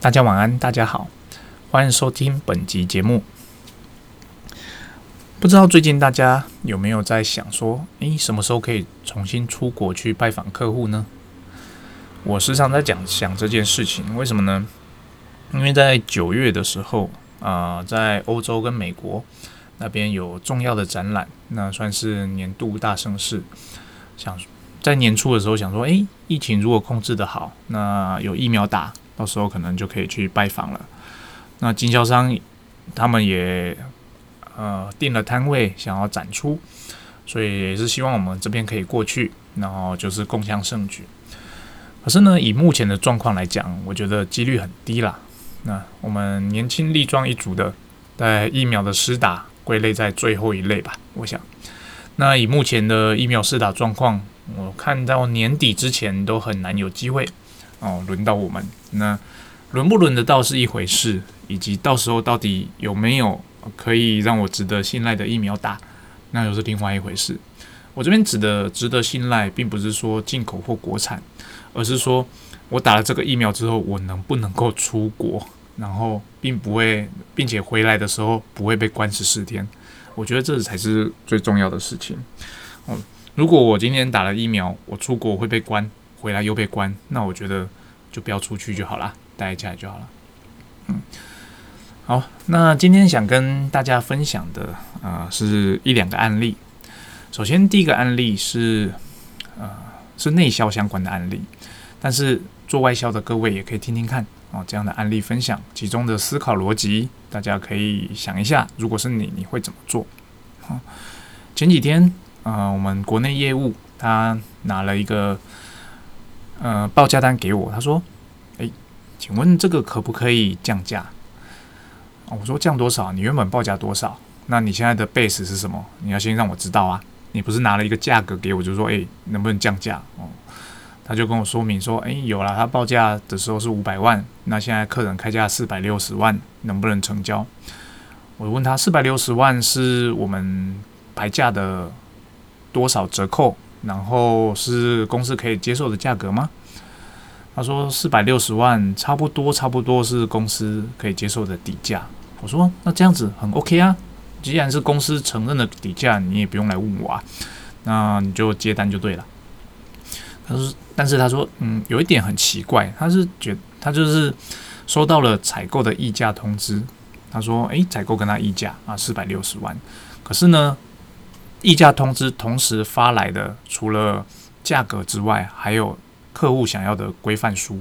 大家晚安，大家好，欢迎收听本集节目。不知道最近大家有没有在想说，诶，什么时候可以重新出国去拜访客户呢？我时常在讲想这件事情，为什么呢？因为在九月的时候，啊，在欧洲跟美国那边有重要的展览，那算是年度大盛事。想在年初的时候想说，诶，疫情如果控制的好，那有疫苗打。到时候可能就可以去拜访了。那经销商他们也呃订了摊位，想要展出，所以也是希望我们这边可以过去，然后就是共襄盛举。可是呢，以目前的状况来讲，我觉得几率很低啦。那我们年轻力壮一族的，在疫苗的施打归类在最后一类吧，我想。那以目前的疫苗施打状况，我看到年底之前都很难有机会。哦，轮到我们，那轮不轮得到是一回事，以及到时候到底有没有可以让我值得信赖的疫苗打，那又是另外一回事。我这边指的值得信赖，并不是说进口或国产，而是说我打了这个疫苗之后，我能不能够出国，然后并不会，并且回来的时候不会被关十四天。我觉得这才是最重要的事情。哦，如果我今天打了疫苗，我出国会被关。回来又被关，那我觉得就不要出去就好了，待在家里就好了。嗯，好，那今天想跟大家分享的啊，是一两个案例。首先，第一个案例是呃，是内销相关的案例，但是做外销的各位也可以听听看哦，这样的案例分享，其中的思考逻辑，大家可以想一下，如果是你，你会怎么做？好，前几天啊，我们国内业务他拿了一个。呃，报价单给我，他说：“诶，请问这个可不可以降价？”我说：“降多少？你原本报价多少？那你现在的 base 是什么？你要先让我知道啊！你不是拿了一个价格给我，就说诶，能不能降价？”哦，他就跟我说明说：“诶，有了，他报价的时候是五百万，那现在客人开价四百六十万，能不能成交？”我问他：“四百六十万是我们牌价的多少折扣？”然后是公司可以接受的价格吗？他说四百六十万，差不多，差不多是公司可以接受的底价。我说那这样子很 OK 啊，既然是公司承认的底价，你也不用来问我啊，那你就接单就对了。他说，但是他说，嗯，有一点很奇怪，他是觉他就是收到了采购的议价通知，他说，诶，采购跟他议价啊，四百六十万，可是呢？议价通知同时发来的，除了价格之外，还有客户想要的规范书。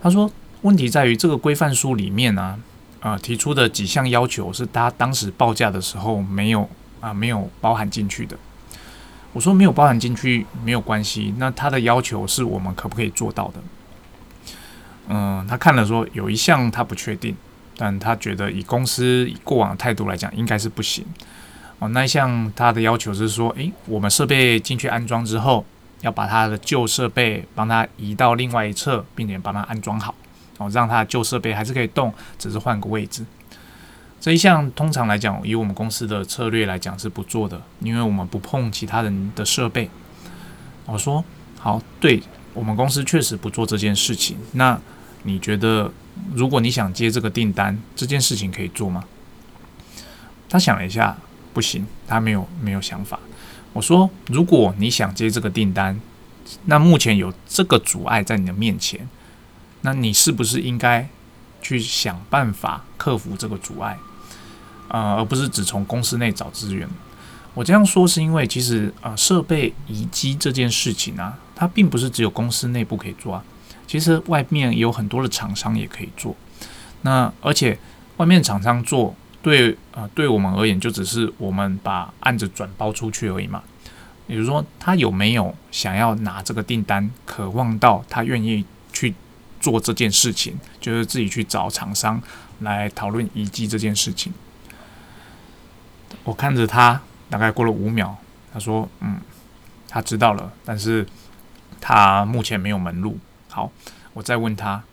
他说，问题在于这个规范书里面呢，呃，提出的几项要求是他当时报价的时候没有啊，没有包含进去的。我说没有包含进去没有关系，那他的要求是我们可不可以做到的？嗯，他看了说有一项他不确定，但他觉得以公司过往的态度来讲，应该是不行。哦，那像他的要求是说，诶，我们设备进去安装之后，要把他的旧设备帮他移到另外一侧，并且帮他安装好，哦，让他旧设备还是可以动，只是换个位置。这一项通常来讲，以我们公司的策略来讲是不做的，因为我们不碰其他人的设备。我说好，对我们公司确实不做这件事情。那你觉得，如果你想接这个订单，这件事情可以做吗？他想了一下。不行，他没有没有想法。我说，如果你想接这个订单，那目前有这个阻碍在你的面前，那你是不是应该去想办法克服这个阻碍？呃，而不是只从公司内找资源。我这样说是因为，其实呃，设备移机这件事情啊，它并不是只有公司内部可以做啊，其实外面有很多的厂商也可以做。那而且外面厂商做。对啊，对我们而言，就只是我们把案子转包出去而已嘛。比如说，他有没有想要拿这个订单，渴望到他愿意去做这件事情，就是自己去找厂商来讨论移机这件事情。我看着他，大概过了五秒，他说：“嗯，他知道了，但是他目前没有门路。”好，我再问他：“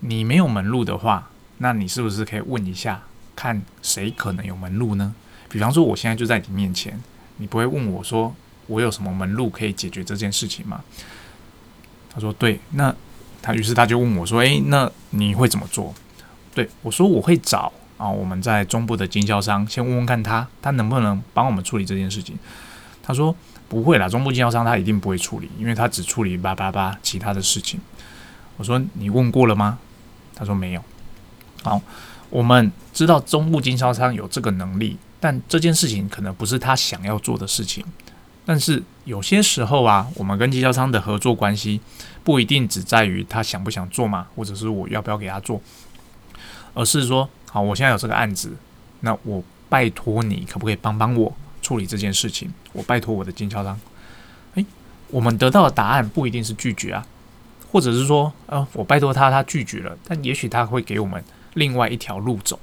你没有门路的话，那你是不是可以问一下？”看谁可能有门路呢？比方说，我现在就在你面前，你不会问我说我有什么门路可以解决这件事情吗？他说对，那他于是他就问我说：“诶，那你会怎么做？”对我说：“我会找啊，我们在中部的经销商先问问看他，他能不能帮我们处理这件事情。”他说：“不会啦，中部经销商他一定不会处理，因为他只处理八八八其他的事情。”我说：“你问过了吗？”他说：“没有。”好，我们知道中部经销商有这个能力，但这件事情可能不是他想要做的事情。但是有些时候啊，我们跟经销商的合作关系不一定只在于他想不想做嘛，或者是我要不要给他做，而是说，好，我现在有这个案子，那我拜托你可不可以帮帮我处理这件事情？我拜托我的经销商。诶，我们得到的答案不一定是拒绝啊，或者是说，呃，我拜托他，他拒绝了，但也许他会给我们另外一条路走。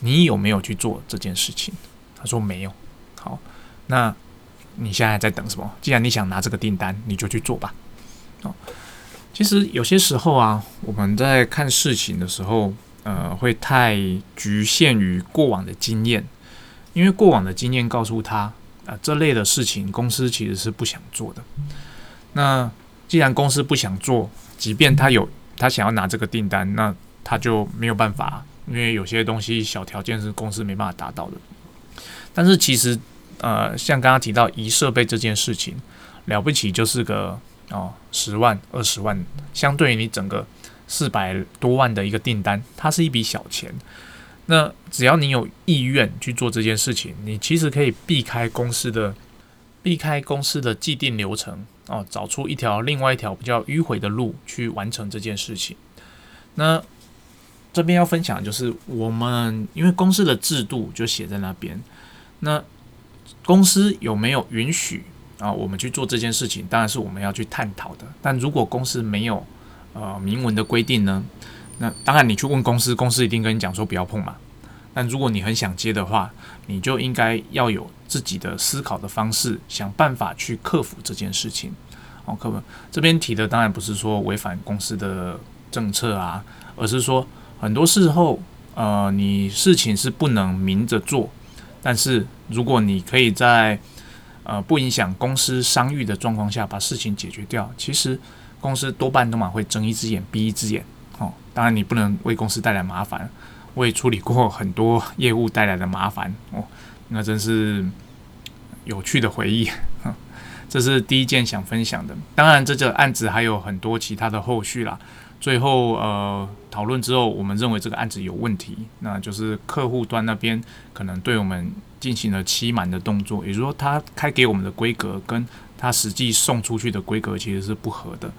你有没有去做这件事情？他说没有。好，那。你现在在等什么？既然你想拿这个订单，你就去做吧。哦，其实有些时候啊，我们在看事情的时候，呃，会太局限于过往的经验，因为过往的经验告诉他，啊，这类的事情公司其实是不想做的。那既然公司不想做，即便他有他想要拿这个订单，那他就没有办法，因为有些东西小条件是公司没办法达到的。但是其实。呃，像刚刚提到移设备这件事情，了不起就是个哦十万二十万，相对于你整个四百多万的一个订单，它是一笔小钱。那只要你有意愿去做这件事情，你其实可以避开公司的避开公司的既定流程哦，找出一条另外一条比较迂回的路去完成这件事情。那这边要分享就是我们因为公司的制度就写在那边，那。公司有没有允许啊？我们去做这件事情，当然是我们要去探讨的。但如果公司没有呃明文的规定呢？那当然你去问公司，公司一定跟你讲说不要碰嘛。但如果你很想接的话，你就应该要有自己的思考的方式，想办法去克服这件事情。哦，客服这边提的当然不是说违反公司的政策啊，而是说很多时候呃你事情是不能明着做。但是，如果你可以在呃不影响公司商誉的状况下把事情解决掉，其实公司多半都嘛会睁一只眼闭一只眼。哦，当然你不能为公司带来麻烦。我也处理过很多业务带来的麻烦哦，那真是有趣的回忆。这是第一件想分享的。当然，这个案子还有很多其他的后续啦。最后，呃，讨论之后，我们认为这个案子有问题，那就是客户端那边可能对我们进行了欺瞒的动作，也就是说，他开给我们的规格跟他实际送出去的规格其实是不合的，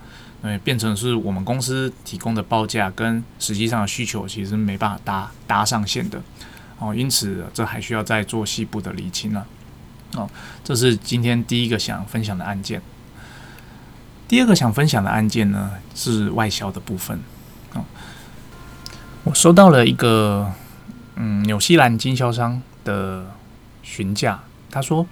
呃，变成是我们公司提供的报价跟实际上的需求其实没办法搭搭上线的，哦，因此这还需要再做细部的厘清了，哦，这是今天第一个想分享的案件。第二个想分享的案件呢，是外销的部分。哦，我收到了一个嗯，纽西兰经销商的询价，他说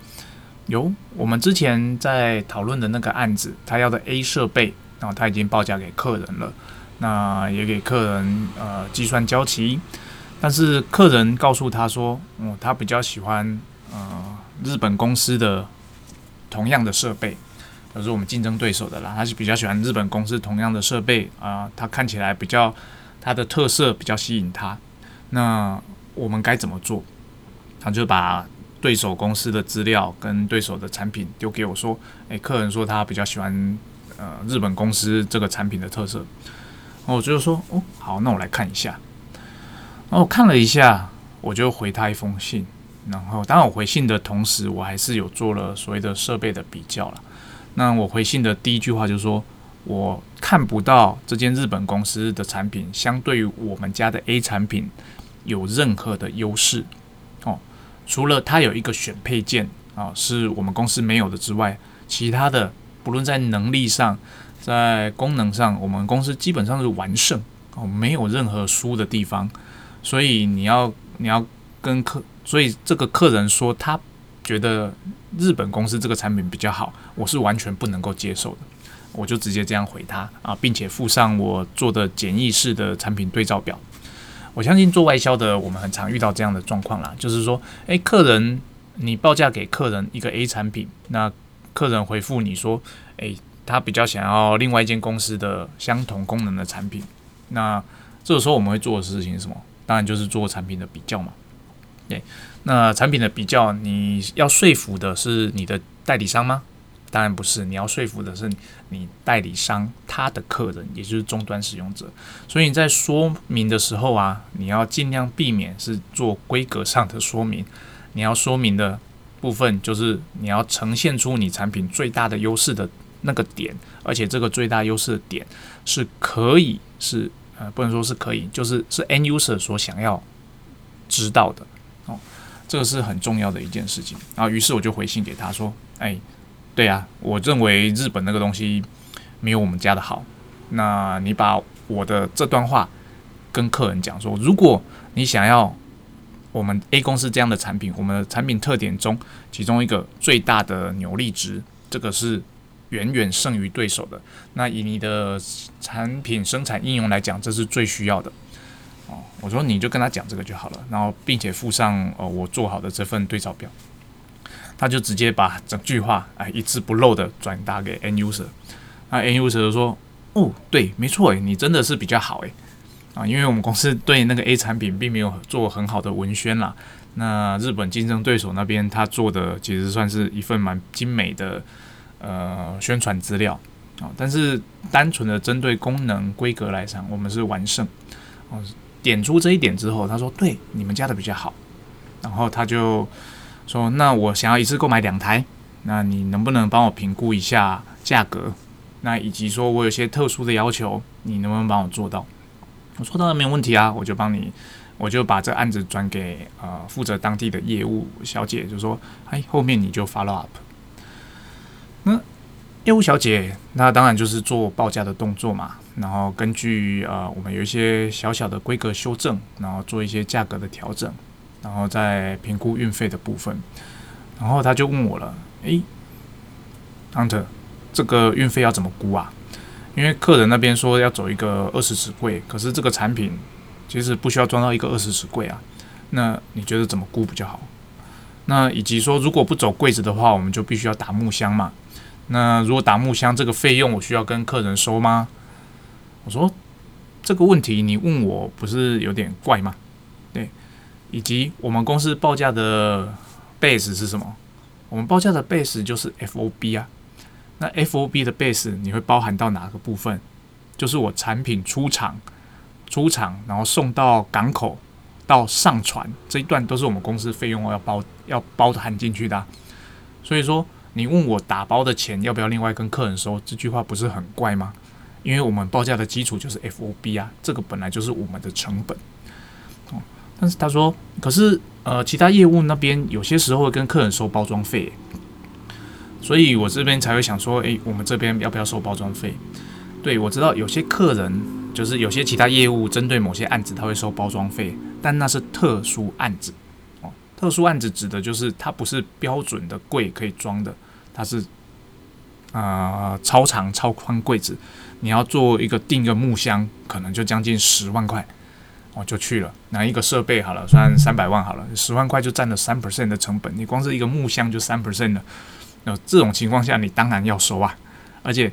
有我们之前在讨论的那个案子，他要的 A 设备，然后他已经报价给客人了，那也给客人呃计算交期，但是客人告诉他说，嗯，他比较喜欢呃日本公司的同样的设备。都是我们竞争对手的啦，他是比较喜欢日本公司同样的设备啊，他看起来比较他的特色比较吸引他。那我们该怎么做？他就把对手公司的资料跟对手的产品丢给我说：“诶，客人说他比较喜欢呃日本公司这个产品的特色。”然后我就说：“哦，好，那我来看一下。”然后我看了一下，我就回他一封信。然后当我回信的同时，我还是有做了所谓的设备的比较了。那我回信的第一句话就是说，我看不到这间日本公司的产品相对于我们家的 A 产品有任何的优势哦，除了它有一个选配件啊是我们公司没有的之外，其他的不论在能力上，在功能上，我们公司基本上是完胜哦，没有任何输的地方。所以你要你要跟客，所以这个客人说他。觉得日本公司这个产品比较好，我是完全不能够接受的。我就直接这样回他啊，并且附上我做的简易式的产品对照表。我相信做外销的，我们很常遇到这样的状况啦，就是说，诶，客人你报价给客人一个 A 产品，那客人回复你说，诶，他比较想要另外一间公司的相同功能的产品。那这个时候我们会做的事情是什么？当然就是做产品的比较嘛。那产品的比较，你要说服的是你的代理商吗？当然不是，你要说服的是你代理商他的客人，也就是终端使用者。所以你在说明的时候啊，你要尽量避免是做规格上的说明。你要说明的部分，就是你要呈现出你产品最大的优势的那个点，而且这个最大优势的点是可以是呃，不能说是可以，就是是 N user 所想要知道的这个是很重要的一件事情。然后，于是我就回信给他说：“哎。”对呀，我认为日本那个东西没有我们家的好。那你把我的这段话跟客人讲说，如果你想要我们 A 公司这样的产品，我们的产品特点中其中一个最大的扭力值，这个是远远胜于对手的。那以你的产品生产应用来讲，这是最需要的。我说你就跟他讲这个就好了，然后并且附上呃我做好的这份对照表。他就直接把整句话哎一字不漏的转达给 N user，那 N user 说：“哦，对，没错，诶，你真的是比较好，诶。啊，因为我们公司对那个 A 产品并没有做很好的文宣啦。那日本竞争对手那边他做的其实算是一份蛮精美的呃宣传资料啊，但是单纯的针对功能规格来讲，我们是完胜。哦，点出这一点之后，他说：对，你们家的比较好。然后他就。说那我想要一次购买两台，那你能不能帮我评估一下价格？那以及说我有些特殊的要求，你能不能帮我做到？我说当然没有问题啊，我就帮你，我就把这案子转给呃负责当地的业务小姐，就说哎后面你就 follow up。业务小姐那当然就是做报价的动作嘛，然后根据呃我们有一些小小的规格修正，然后做一些价格的调整。然后再评估运费的部分，然后他就问我了：“诶 h u n t e r 这个运费要怎么估啊？因为客人那边说要走一个二十尺柜，可是这个产品其实不需要装到一个二十尺柜啊。那你觉得怎么估比较好？那以及说如果不走柜子的话，我们就必须要打木箱嘛。那如果打木箱这个费用，我需要跟客人收吗？”我说：“这个问题你问我不是有点怪吗？”对。以及我们公司报价的 base 是什么？我们报价的 base 就是 FOB 啊。那 FOB 的 base 你会包含到哪个部分？就是我产品出厂、出厂，然后送到港口到上船这一段都是我们公司费用要包要包含进去的。所以说，你问我打包的钱要不要另外跟客人收？这句话不是很怪吗？因为我们报价的基础就是 FOB 啊，这个本来就是我们的成本。但是他说，可是呃，其他业务那边有些时候会跟客人收包装费，所以我这边才会想说，诶，我们这边要不要收包装费？对我知道有些客人就是有些其他业务针对某些案子他会收包装费，但那是特殊案子。特殊案子指的就是它不是标准的柜可以装的，它是啊超长超宽柜子，你要做一个定个木箱，可能就将近十万块。我就去了，拿一个设备好了，算三百万好了，十万块就占了三 percent 的成本。你光是一个木箱就三 percent 了，那这种情况下，你当然要收啊。而且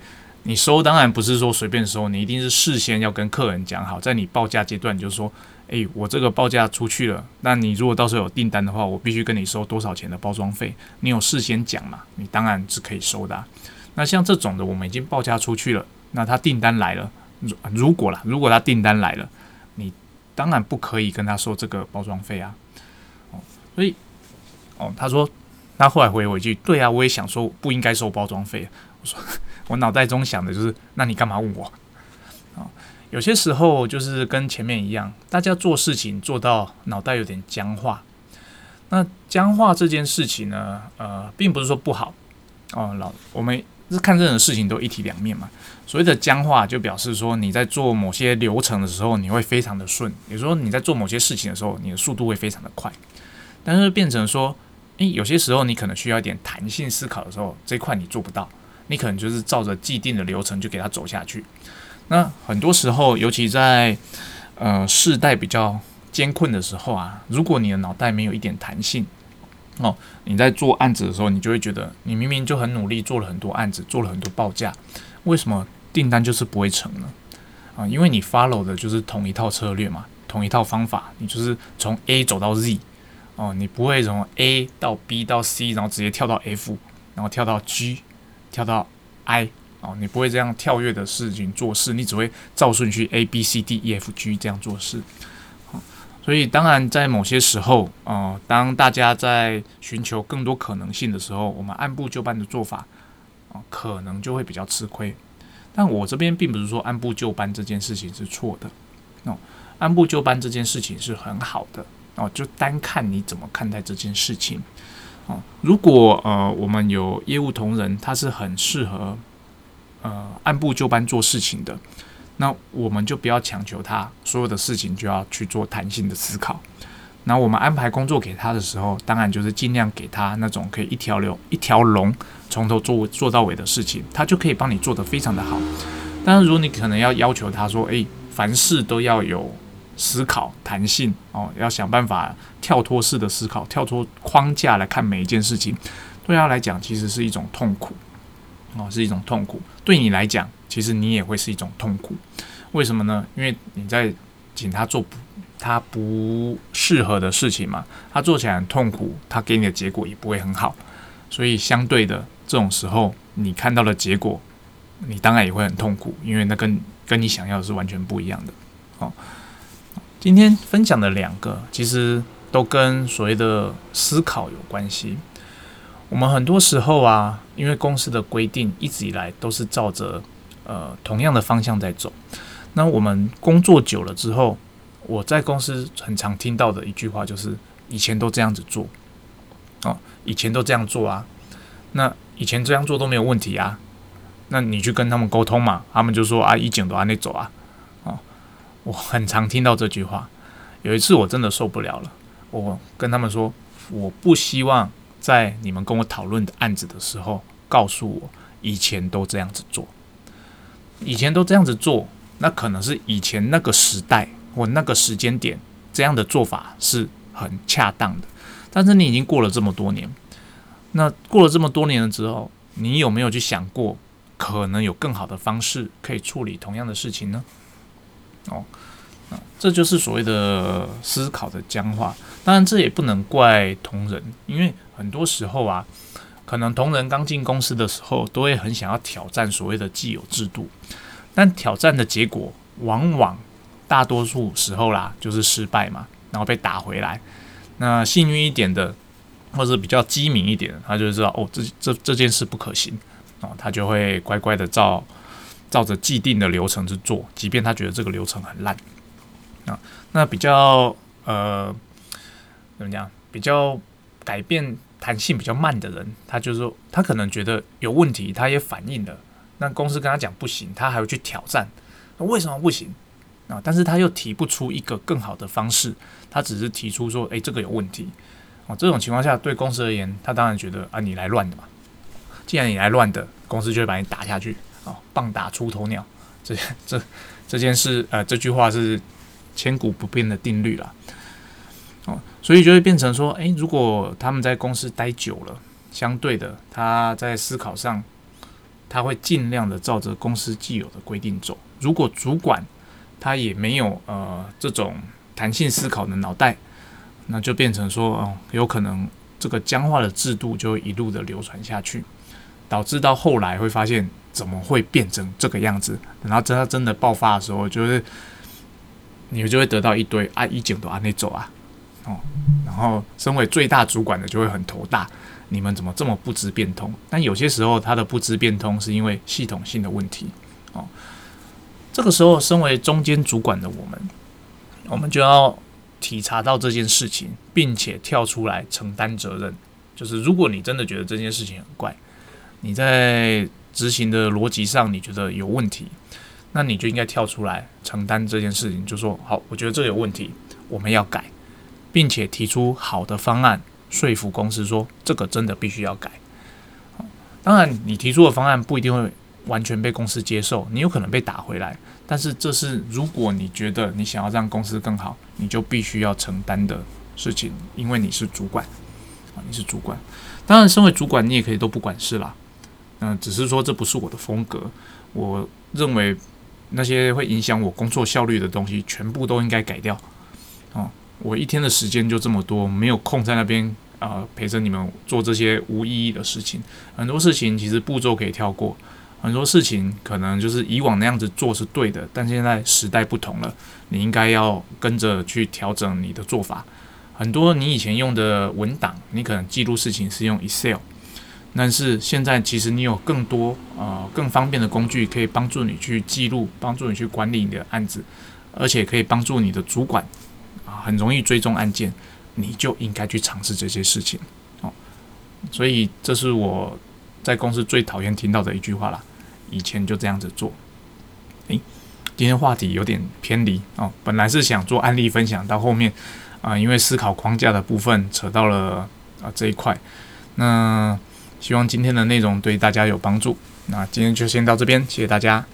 你收当然不是说随便收，你一定是事先要跟客人讲好，在你报价阶段就是说，诶，我这个报价出去了，那你如果到时候有订单的话，我必须跟你收多少钱的包装费。你有事先讲嘛？你当然是可以收的。那像这种的，我们已经报价出去了，那他订单来了，如如果啦，如果他订单来了，你。当然不可以跟他收这个包装费啊，哦，所以，哦，他说，他后来回我一句，对啊，我也想说不应该收包装费。我说，我脑袋中想的就是，那你干嘛问我？啊，有些时候就是跟前面一样，大家做事情做到脑袋有点僵化。那僵化这件事情呢，呃，并不是说不好哦，老我们。是看任何事情都一体两面嘛。所谓的僵化，就表示说你在做某些流程的时候，你会非常的顺；，也就是说你在做某些事情的时候，你的速度会非常的快。但是变成说，诶，有些时候你可能需要一点弹性思考的时候，这块你做不到，你可能就是照着既定的流程就给它走下去。那很多时候，尤其在呃世代比较艰困的时候啊，如果你的脑袋没有一点弹性，哦，你在做案子的时候，你就会觉得你明明就很努力做了很多案子，做了很多报价，为什么订单就是不会成呢？啊，因为你 follow 的就是同一套策略嘛，同一套方法，你就是从 A 走到 Z，哦，你不会从 A 到 B 到 C，然后直接跳到 F，然后跳到 G，跳到 I，哦，你不会这样跳跃的事情做事，你只会照顺序 A B C D E F G 这样做事。所以，当然，在某些时候，呃，当大家在寻求更多可能性的时候，我们按部就班的做法，啊，可能就会比较吃亏。但我这边并不是说按部就班这件事情是错的，哦，按部就班这件事情是很好的，哦，就单看你怎么看待这件事情，哦，如果呃，我们有业务同仁，他是很适合，呃，按部就班做事情的。那我们就不要强求他所有的事情就要去做弹性的思考。那我们安排工作给他的时候，当然就是尽量给他那种可以一条流、一条龙从头做做到尾的事情，他就可以帮你做得非常的好。但是如果你可能要要求他说：“诶，凡事都要有思考弹性哦，要想办法跳脱式的思考，跳脱框架来看每一件事情。”对他来讲，其实是一种痛苦哦，是一种痛苦。对你来讲。其实你也会是一种痛苦，为什么呢？因为你在请他做不他不适合的事情嘛，他做起来很痛苦，他给你的结果也不会很好，所以相对的这种时候，你看到的结果，你当然也会很痛苦，因为那跟跟你想要的是完全不一样的。哦，今天分享的两个其实都跟所谓的思考有关系。我们很多时候啊，因为公司的规定一直以来都是照着。呃，同样的方向在走。那我们工作久了之后，我在公司很常听到的一句话就是：以前都这样子做，哦，以前都这样做啊。那以前这样做都没有问题啊。那你去跟他们沟通嘛，他们就说啊，一景都按那走啊。我很常听到这句话。有一次我真的受不了了，我跟他们说，我不希望在你们跟我讨论的案子的时候，告诉我以前都这样子做。以前都这样子做，那可能是以前那个时代或那个时间点这样的做法是很恰当的。但是你已经过了这么多年，那过了这么多年了之后，你有没有去想过，可能有更好的方式可以处理同样的事情呢？哦，这就是所谓的思考的僵化。当然，这也不能怪同仁，因为很多时候啊。可能同仁刚进公司的时候，都会很想要挑战所谓的既有制度，但挑战的结果往往大多数时候啦，就是失败嘛，然后被打回来。那幸运一点的，或者比较机敏一点，他就知道哦，这这这件事不可行哦，他就会乖乖的照照着既定的流程去做，即便他觉得这个流程很烂啊。那比较呃怎么讲？比较改变。弹性比较慢的人，他就是说，他可能觉得有问题，他也反映了。那公司跟他讲不行，他还会去挑战。那为什么不行啊？但是他又提不出一个更好的方式，他只是提出说，诶，这个有问题。哦，这种情况下，对公司而言，他当然觉得啊，你来乱的嘛。既然你来乱的，公司就会把你打下去。哦，棒打出头鸟，这这这件事，呃，这句话是千古不变的定律了。哦，所以就会变成说，诶，如果他们在公司待久了，相对的，他在思考上，他会尽量的照着公司既有的规定走。如果主管他也没有呃这种弹性思考的脑袋，那就变成说，哦，有可能这个僵化的制度就会一路的流传下去，导致到后来会发现怎么会变成这个样子？等到真他真的爆发的时候，就是你们就会得到一堆啊，一景都啊那走啊。哦，然后身为最大主管的就会很头大，你们怎么这么不知变通？但有些时候他的不知变通是因为系统性的问题。哦，这个时候身为中间主管的我们，我们就要体察到这件事情，并且跳出来承担责任。就是如果你真的觉得这件事情很怪，你在执行的逻辑上你觉得有问题，那你就应该跳出来承担这件事情，就说好，我觉得这有问题，我们要改。并且提出好的方案，说服公司说这个真的必须要改。当然，你提出的方案不一定会完全被公司接受，你有可能被打回来。但是，这是如果你觉得你想要让公司更好，你就必须要承担的事情，因为你是主管啊，你是主管。当然，身为主管，你也可以都不管事啦。嗯，只是说这不是我的风格。我认为那些会影响我工作效率的东西，全部都应该改掉。哦，我一天的时间就这么多，没有空在那边啊陪着你们做这些无意义的事情。很多事情其实步骤可以跳过，很多事情可能就是以往那样子做是对的，但现在时代不同了，你应该要跟着去调整你的做法。很多你以前用的文档，你可能记录事情是用 Excel，但是现在其实你有更多呃更方便的工具，可以帮助你去记录，帮助你去管理你的案子，而且可以帮助你的主管啊很容易追踪案件，你就应该去尝试这些事情哦。所以这是我在公司最讨厌听到的一句话啦。以前就这样子做。诶，今天话题有点偏离哦，本来是想做案例分享，到后面。啊，因为思考框架的部分扯到了啊这一块，那希望今天的内容对大家有帮助。那今天就先到这边，谢谢大家。